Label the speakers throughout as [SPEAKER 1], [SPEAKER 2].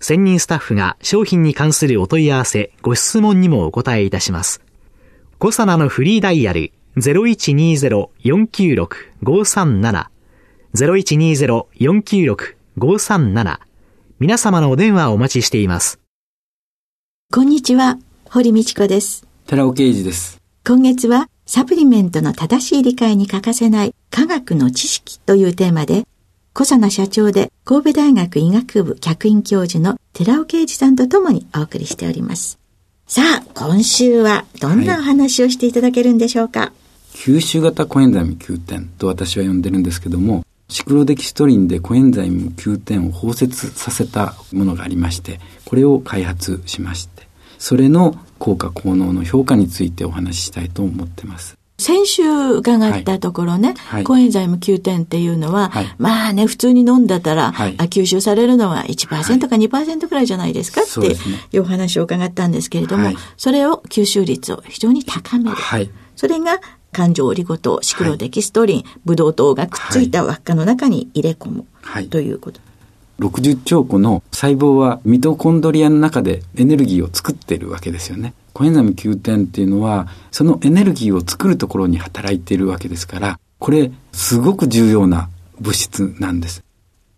[SPEAKER 1] 専任スタッフが商品に関するお問い合わせ、ご質問にもお答えいたします。コサナのフリーダイヤル0120-496-537 0120-496-537皆様のお電話をお待ちしています。
[SPEAKER 2] こんにちは、堀道子です。
[SPEAKER 3] 寺尾啓二です。
[SPEAKER 2] 今月はサプリメントの正しい理解に欠かせない科学の知識というテーマで、小佐奈社長で神戸大学医学部客員教授の寺尾啓二さんと共にお送りしております。さあ、今週はどんなお話をしていただけるんでしょうか、はい、
[SPEAKER 3] 吸収型コエンザイム Q10 と私は呼んでるんですけども、シクロデキストリンでコエンザイム Q10 を包摂させたものがありまして、これを開発しまして、それの効果効能の評価についてお話ししたいと思ってます。
[SPEAKER 2] 先週伺ったところね、はい、コエンザイム Q10 っていうのは、はい、まあね、普通に飲んだたら、はい、吸収されるのは1%か2%くらいじゃないですかっていうお話を伺ったんですけれども、それを吸収率を非常に高める。それが環状オリゴ糖、シクロデキストリン、ブドウ糖がくっついた輪っかの中に入れ込む、ということ。
[SPEAKER 3] 60兆個の細胞はミトコンドリアの中でエネルギーを作っているわけですよね。コエンザム Q10 っていうのは、そのエネルギーを作るところに働いているわけですから、これ、すごく重要な物質なんです。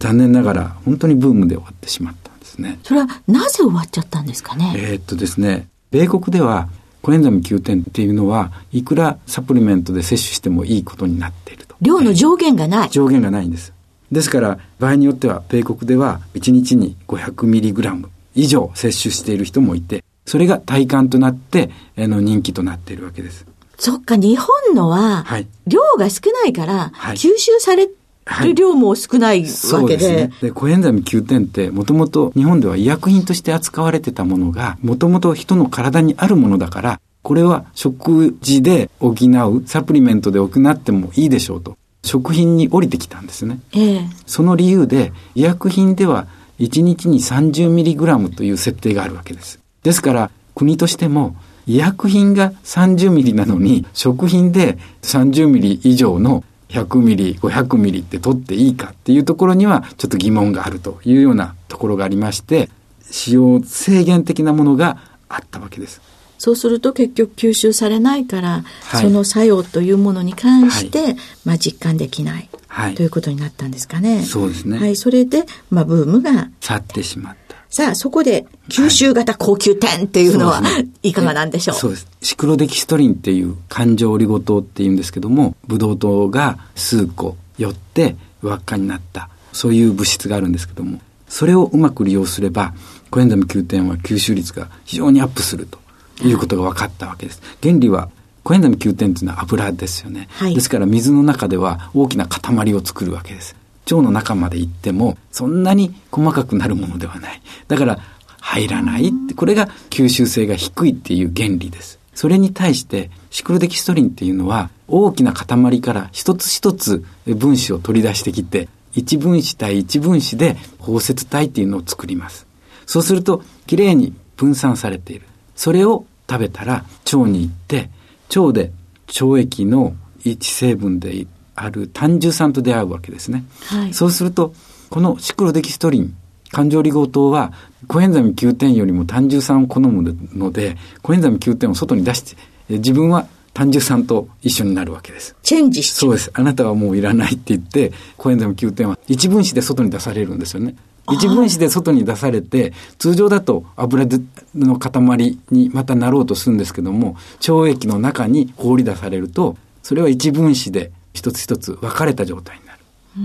[SPEAKER 3] 残念ながら、本当にブームで終わってしまったんですね。
[SPEAKER 2] それは、なぜ終わっちゃったんですかね？
[SPEAKER 3] えー、っとですね、米国では、コエンザム Q10 っていうのは、いくらサプリメントで摂取してもいいことになっていると。
[SPEAKER 2] 量の上限がない。
[SPEAKER 3] 上限がないんです。ですから、場合によっては、米国では1日に 500mg 以上摂取している人もいて、それが体感となって、あの、人気となっているわけです。
[SPEAKER 2] そっか、日本のは、量が少ないから、吸収される量も少ないわけで。そうですね。
[SPEAKER 3] で、コエンザミ Q10 って、もともと日本では医薬品として扱われてたものが、もともと人の体にあるものだから、これは食事で補う、サプリメントで補ってもいいでしょうと。食品に降りてきたんですね。ええ、その理由で、医薬品では1日に 30mg という設定があるわけです。ですから、国としても、医薬品が30ミリなのに、食品で30ミリ以上の100ミリ、500ミリって取っていいかっていうところにはちょっと疑問があるというようなところがありまして、使用制限的なものがあったわけです。
[SPEAKER 2] そうすると結局吸収されないから、はい、その作用というものに関して、はい、まあ実感できない、はい、ということになったんですかね。
[SPEAKER 3] そうですね。
[SPEAKER 2] はい、それで、まあブームが
[SPEAKER 3] 去ってしまった。
[SPEAKER 2] さあ、そこで、吸収型高級店っていうのは、はいね、いかがなんでしょう？
[SPEAKER 3] そうです。シクロデキストリンっていう環状オリゴ糖っていうんですけども、ブドウ糖が数個寄って輪っかになった、そういう物質があるんですけども、それをうまく利用すれば、コエンザム Q10 は吸収率が非常にアップするということが分かったわけです。原理はコエンザム Q10 っていうのは油ですよね、はい、ですから水の中では大きな塊を作るわけです。腸の中まで行っても、そんなに細かくなるものではない。だから、入らないって、これが吸収性が低いっていう原理です。それに対して、シクロデキストリンっていうのは、大きな塊から一つ一つ分子を取り出してきて、一分子対一分子で包摂体っていうのを作ります。そうすると、きれいに分散されている。それを食べたら腸に行って、腸で腸液の一成分である単重酸と出会うわけですね。はい、そうすると、このシクロデキストリン、環状離合糖は、コエンザミ Q10 よりも単重酸を好むので、コエンザミ Q10 を外に出して、自分は単重酸と一緒になるわけです。
[SPEAKER 2] チェンジし
[SPEAKER 3] そうです。あなたはもういらないって言って、コエンザミ Q10 は一分子で外に出されるんですよね。一分子で外に出されて、通常だと油の塊にまたなろうとするんですけども、腸液の中に放り出されると、それは一分子で一つ一つ分かれた状態になる。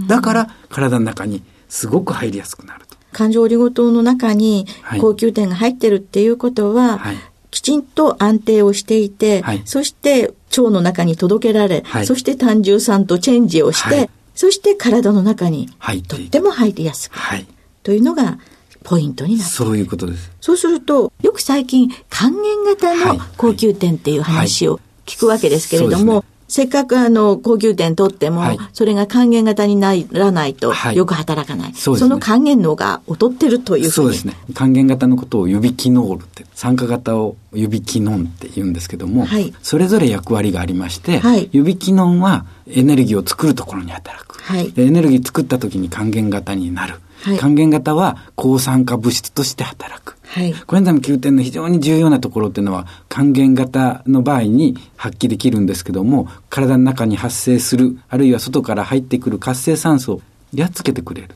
[SPEAKER 3] だから体の中にすごく入りやすくなると。
[SPEAKER 2] 感情オリゴ糖の中に高級点が入ってるっていうことは、はい、きちんと安定をしていて、はい、そして腸の中に届けられ、はい、そして胆汁酸とチェンジをして、そして体の中にとっても入りやすくなる、というのがポイントになって
[SPEAKER 3] そういうことです。
[SPEAKER 2] そうすると、よく最近還元型の高級点っていう話を聞くわけですけれども、せっかくあの、高級点取っても、はい、それが還元型にならないと、よく働かない。はい、そ、ね、の還元能が劣ってるという
[SPEAKER 3] そうですね。還元型のことを指機能って、酸化型を指機能って言うんですけども、はい、それぞれ役割がありまして、はい、指機能はエネルギーを作るところに働く。はい、エネルギー作った時に還元型になる。はい、還元型は抗酸化物質として働く。はい、コエンザイム Q 点の非常に重要なところっていうのは還元型の場合に発揮できるんですけども体の中に発生するあるいは外から入ってくる活性酸素をやっつけてくれる。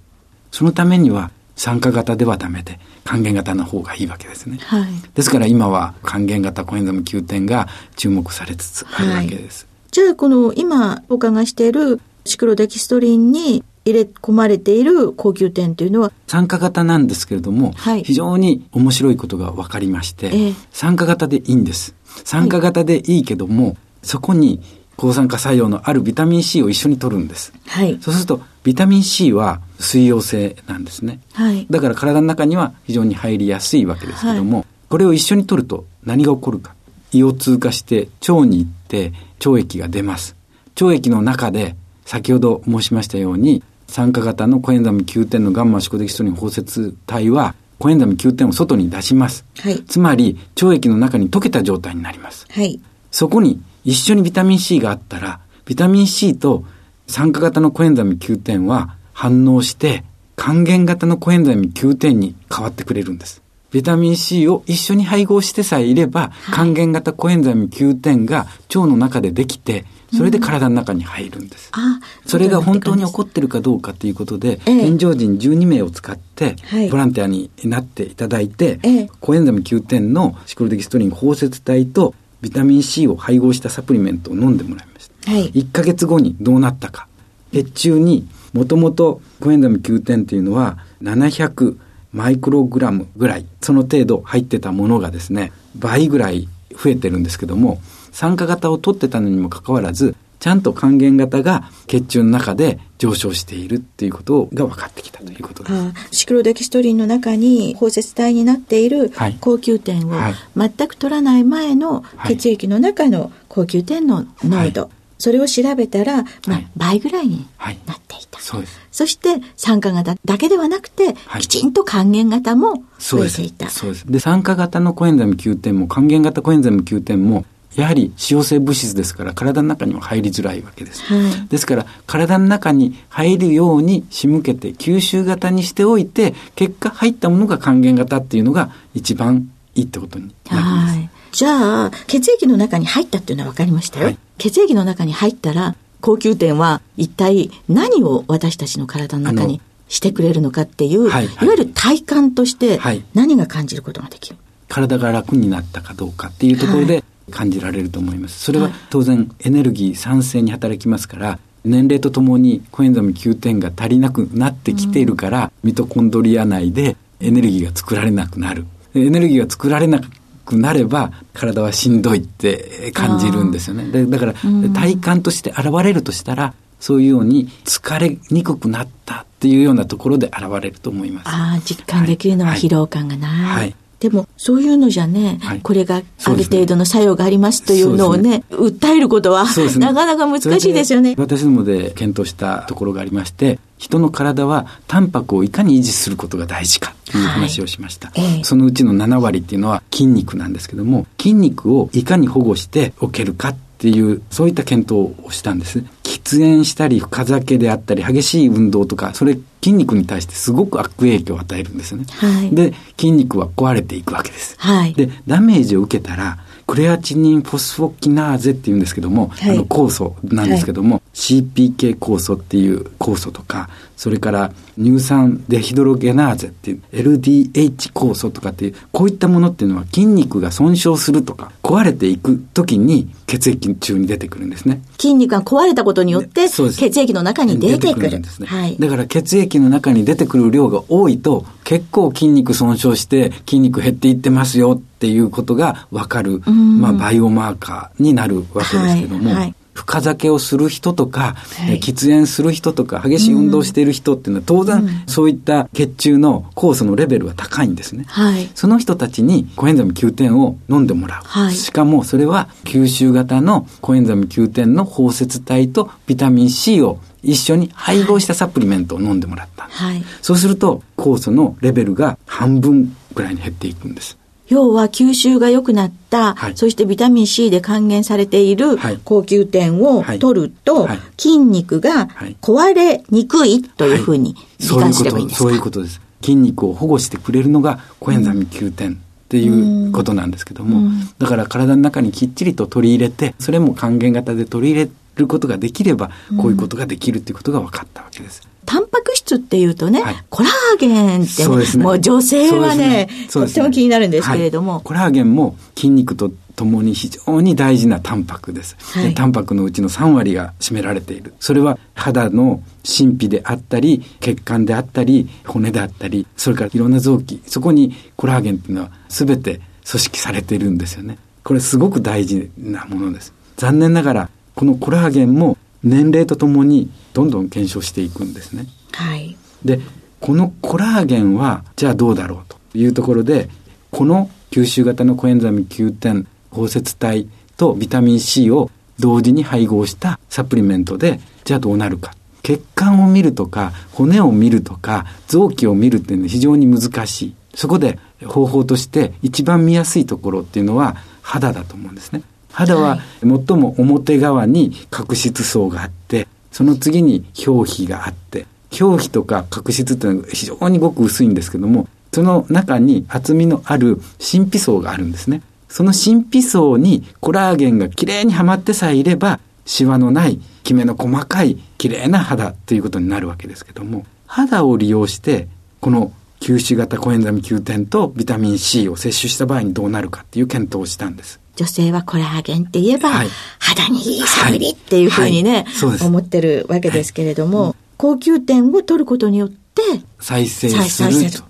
[SPEAKER 3] そのためには酸化型ではダメで還元型の方がいいわけですね、はい、ですから今は還元型コエンザイム Q 点が注目されつつあるわけです、はい、
[SPEAKER 2] じゃあこの今お伺いしているシクロデキストリンに入れ込まれている高級店というのは
[SPEAKER 3] 参加型なんですけれども、はい、非常に面白いことが分かりまして、えー、参加型でいいんです。参加型でいいけども、はい、そこに抗酸化作用のあるビタミン C を一緒に取るんです。はい、そうすると、ビタミン C は水溶性なんですね。はい、だから体の中には非常に入りやすいわけですけども、はい、これを一緒に取ると何が起こるか。胃を通過して腸に行って腸液が出ます。腸液の中で先ほど申しましたように酸化型のコエンザミ Q 点のガンマ宿敵ストリン包摂体はコエンザミ Q 点を外に出します。はい、つまり腸液の中に溶けた状態になります。はい、そこに一緒にビタミン C があったらビタミン C と酸化型のコエンザミ Q 点は反応して還元型のコエンザミ Q 点に変わってくれるんです。ビタミン C を一緒に配合してさえいれば、還元型コエンザミ Q 点が腸の中でできて、それで体の中に入るんです。うん、それが本当に起こってるかどうかということで、健常人12名を使って、ボランティアになっていただいて、ええ、コエンザミ9点のシクロデキストリン包摂体とビタミン C を配合したサプリメントを飲んでもらいました。はい、1ヶ月後にどうなったか。血中にもともとコエンザミ9点というのは700マイクログラムぐらい、その程度入ってたものがですね、倍ぐらい増えてるんですけども、酸化型を取ってたのにもかかわらず、ちゃんと還元型が血中の中で上昇しているっていうことが分かってきたということです。
[SPEAKER 2] シクロデキストリンの中に包摂体になっている高級点を全く取らない前の血液の中の高級点の濃度、はい、それを調べたら、まあ、倍ぐらいになっていた。そうです。そして酸化型だけではなくて、きちんと還元型も増えていた。
[SPEAKER 3] そうです。で、酸化型のコエンザム9点も還元型コエンザム9点もやはり使用性物質ですから体の中には入りづらいわけです。はい、ですから体の中に入るように仕向けて吸収型にしておいて結果入ったものが還元型っていうのが一番いいってことになります。
[SPEAKER 2] じゃあ血液の中に入ったっていうのは分かりましたよ。はい、血液の中に入ったら高級点は一体何を私たちの体の中にしてくれるのかっていう、はい、いわゆる体感として何が感じることができる、
[SPEAKER 3] 体が楽になったかどうかっていうところで、感じられると思います。それは当然エネルギー酸性に働きますから、年齢とともにコエンザム9点が足りなくなってきているから、ミトコンドリア内でエネルギーが作られなくなる。エネルギーが作られなくなれば体はしんどいって感じるんですよね。だから体感として現れるとしたら、そういうように疲れにくくなったっていうようなところで現れると思います。
[SPEAKER 2] ああ、実感できるのは疲労感がない。はい、はいでも、そういうのじゃね、はい、これがある程度の作用がありますというのをね、ね。訴えることは、ね、なかなか難しいですよね。
[SPEAKER 3] 私どもで検討したところがありまして、人の体はタンパクをいかに維持することが大事かという話をしました、はい。えそのうちの7割っていうのは筋肉なんですけども筋肉をいかに保護しておけるかっていうそういった検討をしたんです喫煙したり深酒であったり激しい運動とかそれ筋肉に対してすごく悪影響を与えるんですよね、はい、で筋肉は壊れていくわけです、はい、でダメージを受けたらクレアチニンフォスフォキナーゼっていうんですけども、はい、あの酵素なんですけども、はい、CPK 酵素っていう酵素とか、それから乳酸デヒドロゲナーゼっていう LDH 酵素とかっていう、こういったものっていうのは筋肉が損傷するとか、壊れていく時に血液中に出てくるんですね。
[SPEAKER 2] 筋肉が壊れたことによって、血液の中に出てくる。
[SPEAKER 3] んですね。はい、だから血液の中に出てくる量が多いと、結構筋肉損傷して筋肉減っていってますよっていうことがわかる、まあ、バイオマーカーになるわけですけども、はいはい深酒をする人とか、はい、喫煙する人とか、激しい運動している人っていうのは、当然、そういった血中の酵素のレベルは高いんですね。はい、その人たちにコエンザミ Q10 を飲んでもらう。はい、しかも、それは吸収型のコエンザミ Q10 の包摂体とビタミン C を一緒に配合したサプリメントを飲んでもらった。はい、そうすると、酵素のレベルが半分ぐらいに減っていくんです。
[SPEAKER 2] 要は吸収が良くなった、はい、そしてビタミン C で還元されている高級点を取ると、筋肉が壊れにくいというふうに理解すればいいんです
[SPEAKER 3] か、そういうことです。筋肉を保護してくれるのがコエンザミ Q 点。っていうことなんですけども、だから体の中にきっちりと取り入れて、それも還元型で取り入れることができれば、こういうことができるっていうことが分かったわけです。
[SPEAKER 2] タンパク質っていうとね、はい、コラーゲンって、ね、もう女性はね、ね。とっても気になるんですけれども、はい、
[SPEAKER 3] コラーゲンも筋肉とともに非常に大事なタンパクです、はい、タンパクのうちの3割が占められている。それは肌の神秘であったり、血管であったり、骨であったり、それからいろんな臓器、そこにコラーゲンっていうのは全て組織されているんですよね。これすごく大事なものです。残念ながら、このコラーゲンも年齢とともにどんどん減少していくんですね。はい。で、このコラーゲンは、じゃあどうだろうというところで、この吸収型のコエンザミ Q10 包摂体とビタミン C を同時に配合したサプリメントで、じゃあどうなるか。血管を見るとか、骨を見るとか、臓器を見るっていうのは非常に難しい。そこで方法として一番見やすいところっていうのは肌だと思うんですね。肌は最も表側に角質層があって、その次に表皮があって、表皮とか角質っていうのは非常にごく薄いんですけども、その中に厚みのある神秘層があるんですね。その神秘層にコラーゲンがきれいにはまってさえいれば、シワのない、きめの細かい、きれいな肌ということになるわけですけども、肌を利用して、この吸収型コエンザミ Q10 とビタミン C を摂取した場合にどうなるかっていう検討をしたんです。
[SPEAKER 2] 女性はコラーゲンって言えば、はい、肌にいいサプリっていうふうにね、はい、思ってるわけですけれども、高級点を取ることによって、
[SPEAKER 3] 再生すると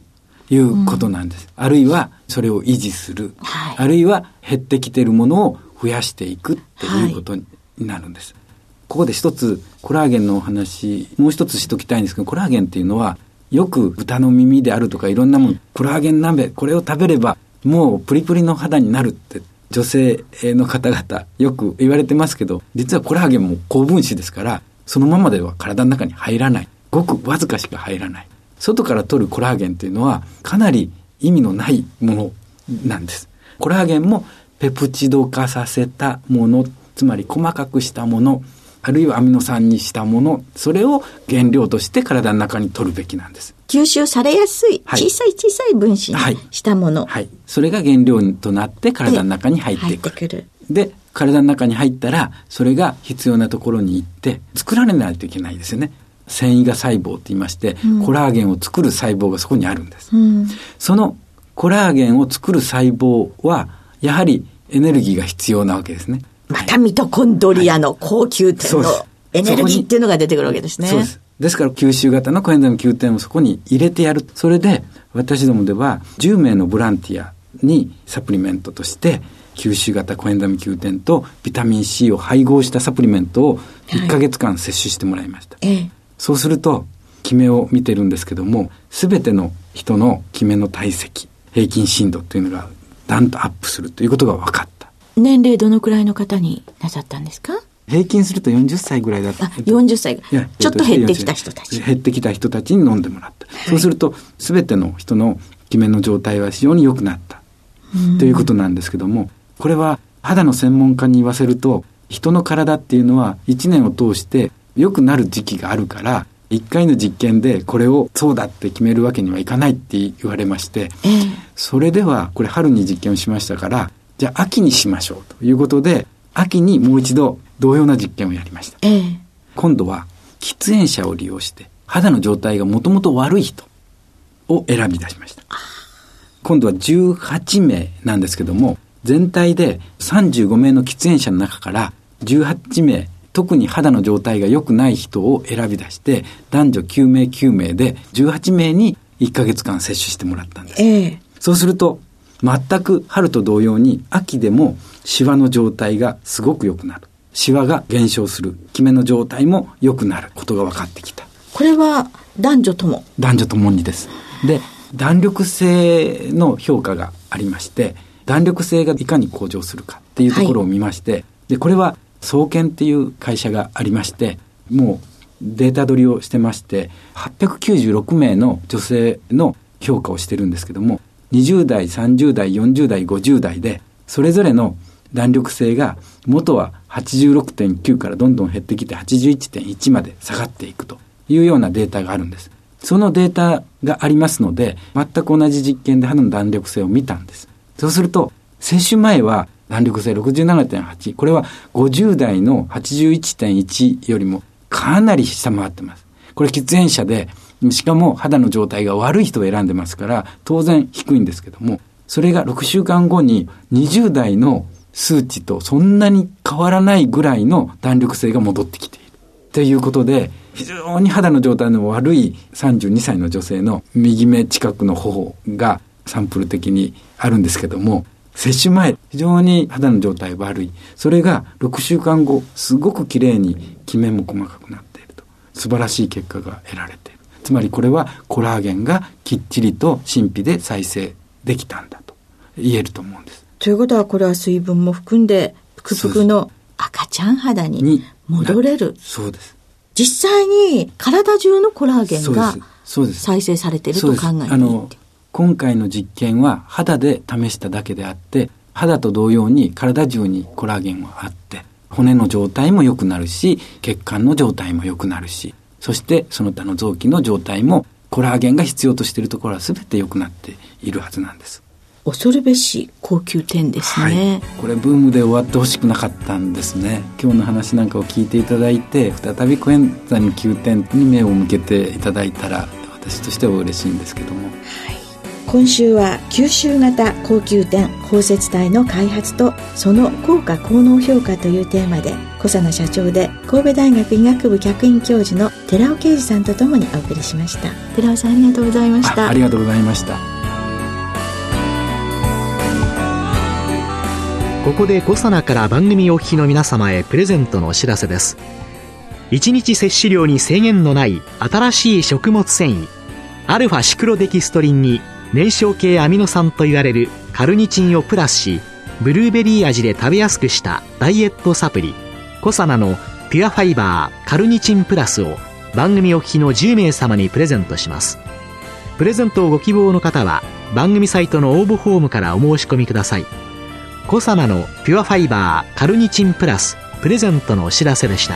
[SPEAKER 3] いうことなんです。うん、あるいは、それを維持する、はい、あるいは減ってきてるものを増やしていくっていうことになるんです。ここで一つ、コラーゲンのお話、もう一つしときたいんですけど、コラーゲンっていうのは、よく豚の耳であるとかいろんなもん、コラーゲン鍋、これを食べれば、もうプリプリの肌になるって女性の方々よく言われてますけど、実はコラーゲンも高分子ですから、そのままでは体の中に入らない。ごくわずかしか入らない。外から取るコラーゲンというのはかなり意味のないものなんです。コラーゲンもペプチド化させたもの、つまり細かくしたもの、あるいはアミノ酸にしたもの、それを原料として体の中に取るべきなんです。
[SPEAKER 2] 吸収されやすい、小さい小さい分子にしたもの、
[SPEAKER 3] はい。はい。それが原料となって体の中に入ってくる。で、体の中に入ったら、それが必要なところに行って、作られないといけないですよね。繊維が細胞って言いまして、うん、コラーゲンを作る細胞がそこにあるんです。うん、そのコラーゲンを作る細胞は、やはりエネルギーが必要なわけですね。
[SPEAKER 2] またミトコンドリアの高級点のエネルギーっていうのが出てくるわけですね。
[SPEAKER 3] そうです。ですから吸収型のコエンザイム Q10 をそこに入れてやる。それで私どもでは10名のボランティアにサプリメントとして吸収型コエンザイム Q10 とビタミン C を配合したサプリメントを1ヶ月間摂取してもらいました。はい、そうすると、キメを見てるんですけども、すべての人のキメの体積、平均深度っていうのがだんとアップするということが分かった。
[SPEAKER 2] 年齢どのくらいの方になさったんですか？
[SPEAKER 3] 平均すると40歳ぐらいだった。あ、
[SPEAKER 2] 40歳。ちょっと減ってきた人たち。
[SPEAKER 3] 減ってきた人たちに飲んでもらった。はい、そうすると、すべての人のキメの状態は非常に良くなった。ということなんですけども、これは肌の専門家に言わせると、人の体っていうのは1年を通して良くなる時期があるから、1回の実験でこれをそうだって決めるわけにはいかないって言われまして、えー、それではこれ春に実験をしましたからじゃあ秋にしましょうということで、秋にもう一度同様な実験をやりました。ええ、今度は喫煙者を利用して肌の状態がもともと悪い人を選び出しました。今度は18名なんですけども、全体で35名の喫煙者の中から18名、特に肌の状態が良くない人を選び出して、男女9名9名で18名に1ヶ月間接種してもらったんです。ええ、そうすると、全く春と同様に秋でもシワの状態がすごく良くなる。シワが減少する。キメの状態も良くなることが分かってきた。
[SPEAKER 2] これは男女とも？
[SPEAKER 3] 男女ともにです。で、弾力性の評価がありまして、弾力性がいかに向上するかっていうところを見まして、はい、で、これは総研っていう会社がありまして、もうデータ取りをしてまして、896名の女性の評価をしてるんですけども、20代、30代、40代、50代で、それぞれの弾力性が元は86.9からどんどん減ってきて81.1まで下がっていくというようなデータがあるんです。そのデータがありますので、全く同じ実験で肌の弾力性を見たんです。そうすると、接種前は弾力性67.8。これは50代の81.1よりもかなり下回ってます。これ喫煙者で、しかも肌の状態が悪い人を選んでますから、当然低いんですけども、それが6週間後に20代の数値とそんなに変わらないぐらいの弾力性が戻ってきている。ということで、非常に肌の状態の悪い32歳の女性の右目近くの頬がサンプル的にあるんですけども、接種前、非常に肌の状態悪い。それが6週間後、すごく綺麗にキメも細かくなっていると。素晴らしい結果が得られている。つまりこれはコラーゲンがきっちりと神秘で再生できたんだと言えると思うんです。
[SPEAKER 2] ということはこれは水分も含んで、ぷくぷくの赤ちゃん肌に戻れる。
[SPEAKER 3] そうです。
[SPEAKER 2] 実際に体中のコラーゲンが再生されていると考えていい
[SPEAKER 3] 今回の実験は肌で試しただけであって、肌と同様に体中にコラーゲンはあって、骨の状態も良くなるし、血管の状態も良くなるし、そしてその他の臓器の状態もコラーゲンが必要としているところは全て良くなっているはずなんです。
[SPEAKER 2] 恐るべし高級店ですね、
[SPEAKER 3] はい、これブームで終わってほしくなかったんですね。今日の話なんかを聞いていただいて再びコエンザイム9点に目を向けていただいたら私としては嬉しいんですけども、はい
[SPEAKER 2] 今週は吸収型高級店包摂体の開発とその効果効能評価というテーマで小佐野社長で神戸大学医学部客員教授の寺尾啓二さんとともにお送りしました。寺尾さんありがとうございました。
[SPEAKER 3] ありがとうございました。
[SPEAKER 1] ここで小佐奈から番組お聞きの皆様へプレゼントのお知らせです。1日摂取量に制限のない新しい食物繊維アルファシクロデキストリンに燃焼系アミノ酸と言われるカルニチンをプラスしブルーベリー味で食べやすくしたダイエットサプリコサナのピュアファイバーカルニチンプラスを番組お聞きの10名様にプレゼントします。プレゼントをご希望の方は番組サイトの応募フォームからお申し込みください。コサナのピュアファイバーカルニチンプラスプレゼントのお知らせでした。